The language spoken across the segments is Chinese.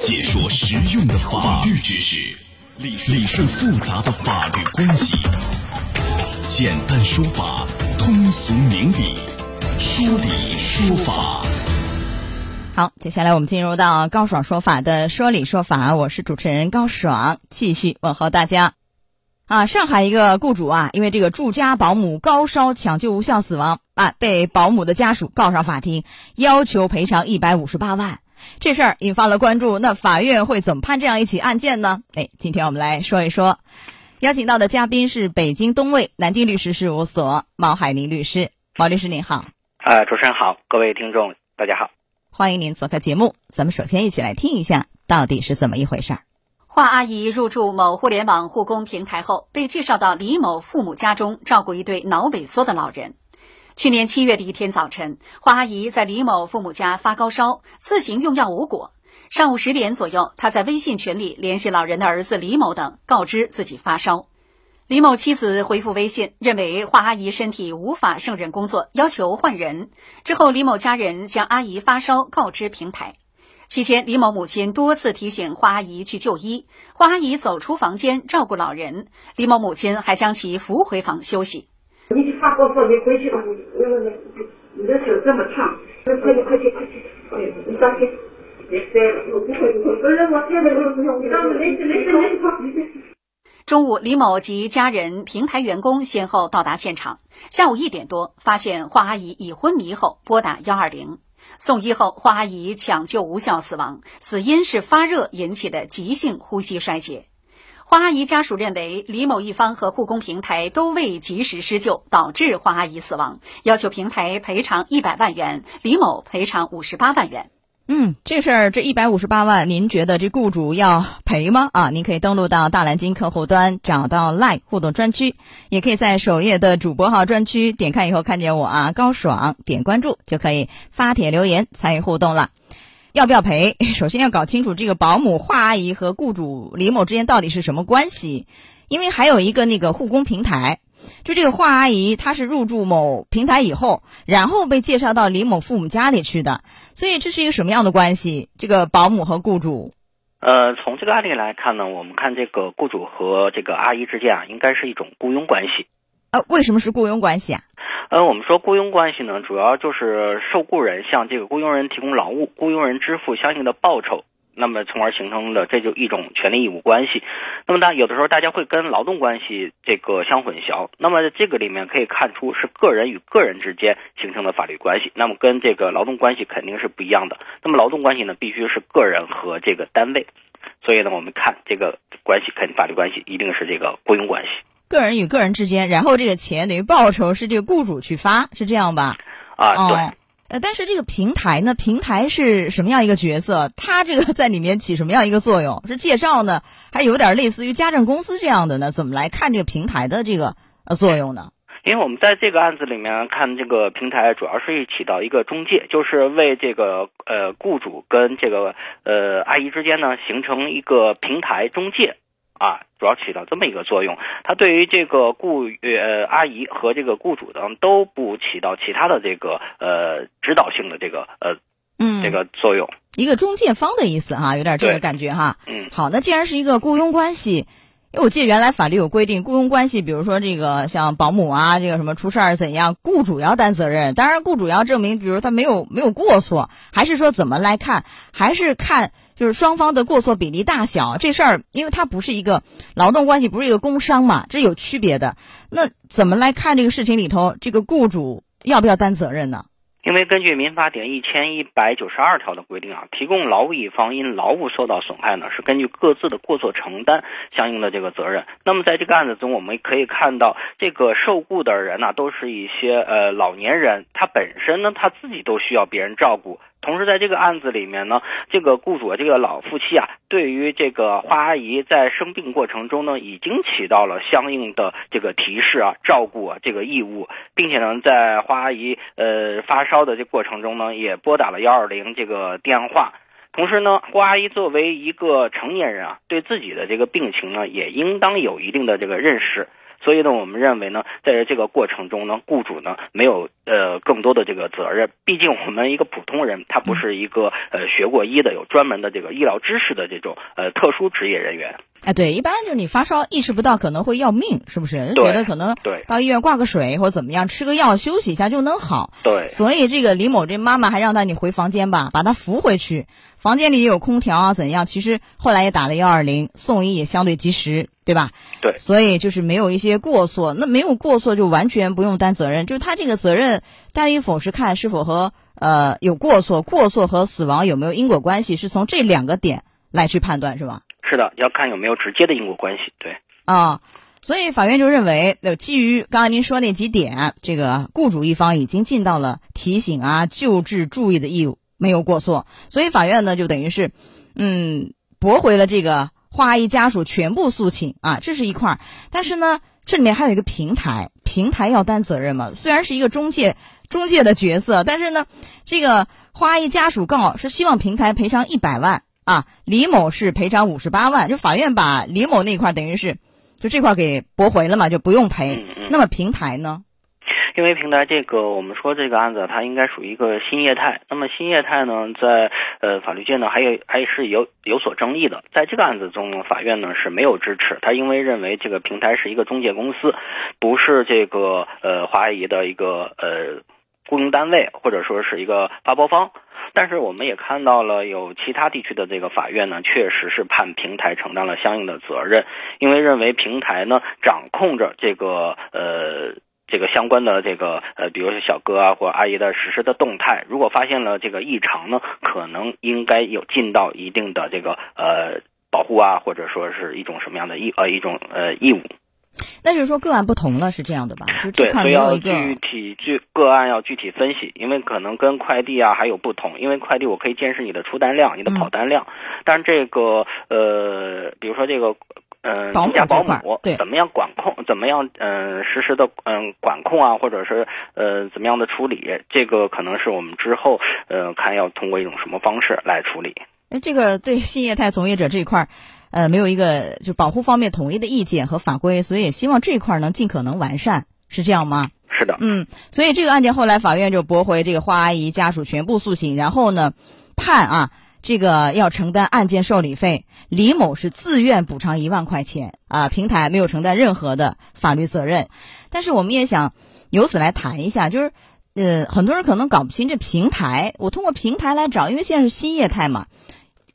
解说实用的法律知识，理顺复杂的法律关系，简单说法，通俗明理，说理说法。好，接下来我们进入到高爽说法的说理说法，我是主持人高爽，继续问候大家。啊，上海一个雇主啊，因为这个住家保姆高烧抢救无效死亡啊，被保姆的家属告上法庭，要求赔偿一百五十八万。这事儿引发了关注，那法院会怎么判这样一起案件呢？哎，今天我们来说一说，邀请到的嘉宾是北京东卫南京律师事务所毛海宁律师，毛律师您好。呃，主持人好，各位听众大家好，欢迎您做客节目。咱们首先一起来听一下，到底是怎么一回事儿。华阿姨入驻某互联网护工平台后，被介绍到李某父母家中照顾一对脑萎缩的老人。去年七月的一天早晨，华阿姨在李某父母家发高烧，自行用药无果。上午十点左右，她在微信群里联系老人的儿子李某等，告知自己发烧。李某妻子回复微信，认为华阿姨身体无法胜任工作，要求换人。之后，李某家人将阿姨发烧告知平台。期间，李某母亲多次提醒华阿姨去就医，华阿姨走出房间照顾老人，李某母亲还将其扶回房休息。你去发高烧，你回去吧。的手这么烫，快去快去快去！你当心，别塞了。我不会不会，不是我塞的，不用你当没事没事没事。中午，李某及家人、平台员工先后到达现场。下午一点多，发现华阿姨已昏迷后，拨打幺二零。送医后，华阿姨抢救无效死亡，死因是发热引起的急性呼吸衰竭。黄阿姨家属认为李某一方和护工平台都未及时施救，导致黄阿姨死亡，要求平台赔偿一百万元，李某赔偿五十八万元。嗯，这事儿这一百五十八万，您觉得这雇主要赔吗？啊，您可以登录到大蓝鲸客户端，找到 live 互动专区，也可以在首页的主播号专区点开以后看见我啊，高爽，点关注就可以发帖留言参与互动了。要不要赔？首先要搞清楚这个保姆华阿姨和雇主李某之间到底是什么关系，因为还有一个那个护工平台。就这个华阿姨，她是入住某平台以后，然后被介绍到李某父母家里去的，所以这是一个什么样的关系？这个保姆和雇主，呃，从这个案例来看呢，我们看这个雇主和这个阿姨之间啊，应该是一种雇佣关系。呃，为什么是雇佣关系啊？呃，我们说雇佣关系呢，主要就是受雇人向这个雇佣人提供劳务，雇佣人支付相应的报酬。那么，从而形成的这就一种权利义务关系。那么，大有的时候大家会跟劳动关系这个相混淆。那么，这个里面可以看出是个人与个人之间形成的法律关系。那么，跟这个劳动关系肯定是不一样的。那么，劳动关系呢，必须是个人和这个单位。所以呢，我们看这个关系，肯法律关系一定是这个雇佣关系。个人与个人之间，然后这个钱等于报酬是这个雇主去发，是这样吧？啊，对。呃，但是这个平台呢，平台是什么样一个角色？它这个在里面起什么样一个作用？是介绍呢，还有点类似于家政公司这样的呢？怎么来看这个平台的这个呃作用呢？因为我们在这个案子里面看，这个平台主要是起到一个中介，就是为这个呃雇主跟这个呃阿姨之间呢形成一个平台中介。啊，主要起到这么一个作用，它对于这个雇呃阿姨和这个雇主等都不起到其他的这个呃指导性的这个呃嗯这个作用，一个中介方的意思哈，有点这个感觉哈。嗯，好，那既然是一个雇佣关系。因为我记得原来法律有规定，雇佣关系，比如说这个像保姆啊，这个什么出事儿怎样，雇主要担责任。当然，雇主要证明，比如他没有没有过错，还是说怎么来看，还是看就是双方的过错比例大小这事儿，因为它不是一个劳动关系，不是一个工伤嘛，这有区别的。那怎么来看这个事情里头，这个雇主要不要担责任呢？因为根据民法典一千一百九十二条的规定啊，提供劳务一方因劳务受到损害呢，是根据各自的过错承担相应的这个责任。那么在这个案子中，我们可以看到，这个受雇的人呢，都是一些呃老年人，他本身呢他自己都需要别人照顾。同时，在这个案子里面呢，这个雇主这个老夫妻啊，对于这个花阿姨在生病过程中呢，已经起到了相应的这个提示啊、照顾啊这个义务，并且呢，在花阿姨呃发烧的这过程中呢，也拨打了幺二零这个电话。同时呢，花阿姨作为一个成年人啊，对自己的这个病情呢，也应当有一定的这个认识。所以呢，我们认为呢，在这个过程中呢，雇主呢没有呃更多的这个责任。毕竟我们一个普通人，他不是一个呃学过医的、有专门的这个医疗知识的这种呃特殊职业人员。哎，对，一般就是你发烧意识不到可能会要命，是不是？对觉得可能对到医院挂个水或者怎么样，吃个药休息一下就能好。对所以这个李某这妈妈还让他你回房间吧，把他扶回去。房间里也有空调啊，怎样？其实后来也打了幺二零，送医也相对及时，对吧？对所以就是没有一些过错，那没有过错就完全不用担责任，就是他这个责任担与否是看是否和呃有过错，过错和死亡有没有因果关系，是从这两个点来去判断，是吧？是的，要看有没有直接的因果关系。对。啊，所以法院就认为，呃，基于刚才您说那几点，这个雇主一方已经尽到了提醒啊、救治、注意的义务，没有过错，所以法院呢就等于是，嗯，驳回了这个花阿姨家属全部诉请啊，这是一块儿。但是呢，这里面还有一个平台，平台要担责任嘛？虽然是一个中介中介的角色，但是呢，这个花阿姨家属告是希望平台赔偿一百万啊，李某是赔偿五十八万，就法院把李某那块等于是。就这块给驳回了嘛，就不用赔。那么平台呢？因为平台这个，我们说这个案子它应该属于一个新业态。那么新业态呢，在呃法律界呢，还有还是有有所争议的。在这个案子中，法院呢是没有支持，他因为认为这个平台是一个中介公司，不是这个呃华阿姨的一个呃雇佣单位，或者说是一个发包方。但是我们也看到了，有其他地区的这个法院呢，确实是判平台承担了相应的责任，因为认为平台呢掌控着这个呃这个相关的这个呃，比如说小哥啊或阿姨的实时的动态，如果发现了这个异常呢，可能应该有尽到一定的这个呃保护啊，或者说是一种什么样的义呃一种呃义务。那就是说个案不同了，是这样的吧？就这对，块儿所以要没有一个具体具个案要具体分析，因为可能跟快递啊还有不同，因为快递我可以监视你的出单量、你的跑单量，但是这个呃，比如说这个。嗯，保保这块儿对姆怎么样管控？怎么样嗯、实时的嗯、管控啊，或者是呃怎么样的处理？这个可能是我们之后呃看要通过一种什么方式来处理。那这个对新业态从业者这一块儿，呃，没有一个就保护方面统一的意见和法规，所以也希望这一块儿能尽可能完善，是这样吗？是的，嗯，所以这个案件后来法院就驳回这个花阿姨家属全部诉请，然后呢，判啊这个要承担案件受理费，李某是自愿补偿一万块钱啊，平台没有承担任何的法律责任。但是我们也想由此来谈一下，就是呃，很多人可能搞不清这平台，我通过平台来找，因为现在是新业态嘛。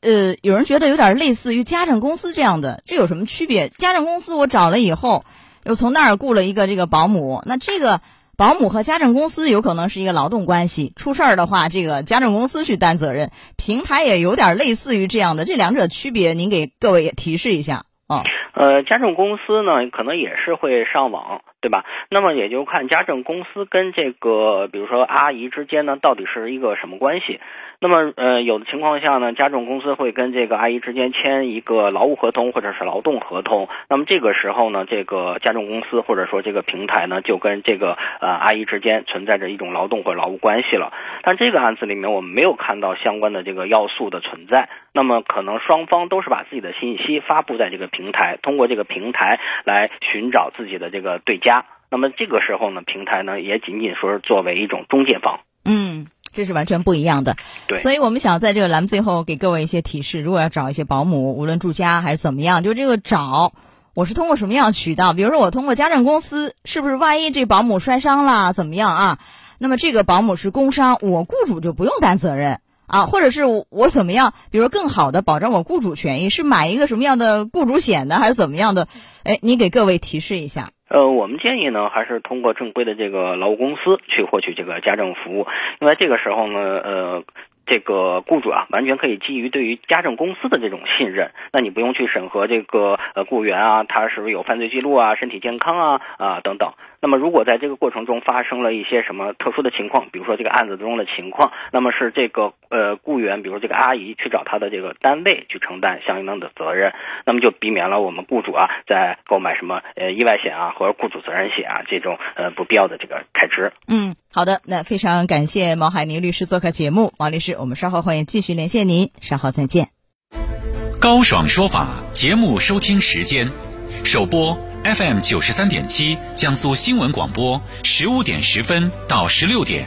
呃，有人觉得有点类似于家政公司这样的，这有什么区别？家政公司我找了以后，又从那儿雇了一个这个保姆，那这个保姆和家政公司有可能是一个劳动关系，出事儿的话，这个家政公司去担责任。平台也有点类似于这样的，这两者区别，您给各位也提示一下啊。呃，家政公司呢，可能也是会上网，对吧？那么也就看家政公司跟这个，比如说阿姨之间呢，到底是一个什么关系？那么，呃，有的情况下呢，家政公司会跟这个阿姨之间签一个劳务合同或者是劳动合同。那么这个时候呢，这个家政公司或者说这个平台呢，就跟这个呃阿姨之间存在着一种劳动或劳务关系了。但这个案子里面，我们没有看到相关的这个要素的存在。那么可能双方都是把自己的信息发布在这个平台，通过这个平台来寻找自己的这个对家。那么这个时候呢，平台呢也仅仅说是作为一种中介方。嗯，这是完全不一样的。对所以我们想在这个栏目最后给各位一些提示，如果要找一些保姆，无论住家还是怎么样，就这个找。我是通过什么样的渠道？比如说，我通过家政公司，是不是万一这保姆摔伤了，怎么样啊？那么这个保姆是工伤，我雇主就不用担责任啊，或者是我怎么样？比如更好的保障我雇主权益，是买一个什么样的雇主险呢，还是怎么样的？哎，你给各位提示一下。呃，我们建议呢，还是通过正规的这个劳务公司去获取这个家政服务，因为这个时候呢，呃。这个雇主啊，完全可以基于对于家政公司的这种信任，那你不用去审核这个呃雇员啊，他是不是有犯罪记录啊、身体健康啊啊等等。那么如果在这个过程中发生了一些什么特殊的情况，比如说这个案子中的情况，那么是这个呃雇员，比如这个阿姨去找他的这个单位去承担相应的责任，那么就避免了我们雇主啊在购买什么呃意外险啊或者雇主责任险啊这种呃不必要的这个开支。嗯，好的，那非常感谢毛海宁律师做客节目，毛律师，我们稍后会继续连线您，稍后再见。高爽说法节目收听时间，首播 FM 九十三点七江苏新闻广播十五点十分到十六点，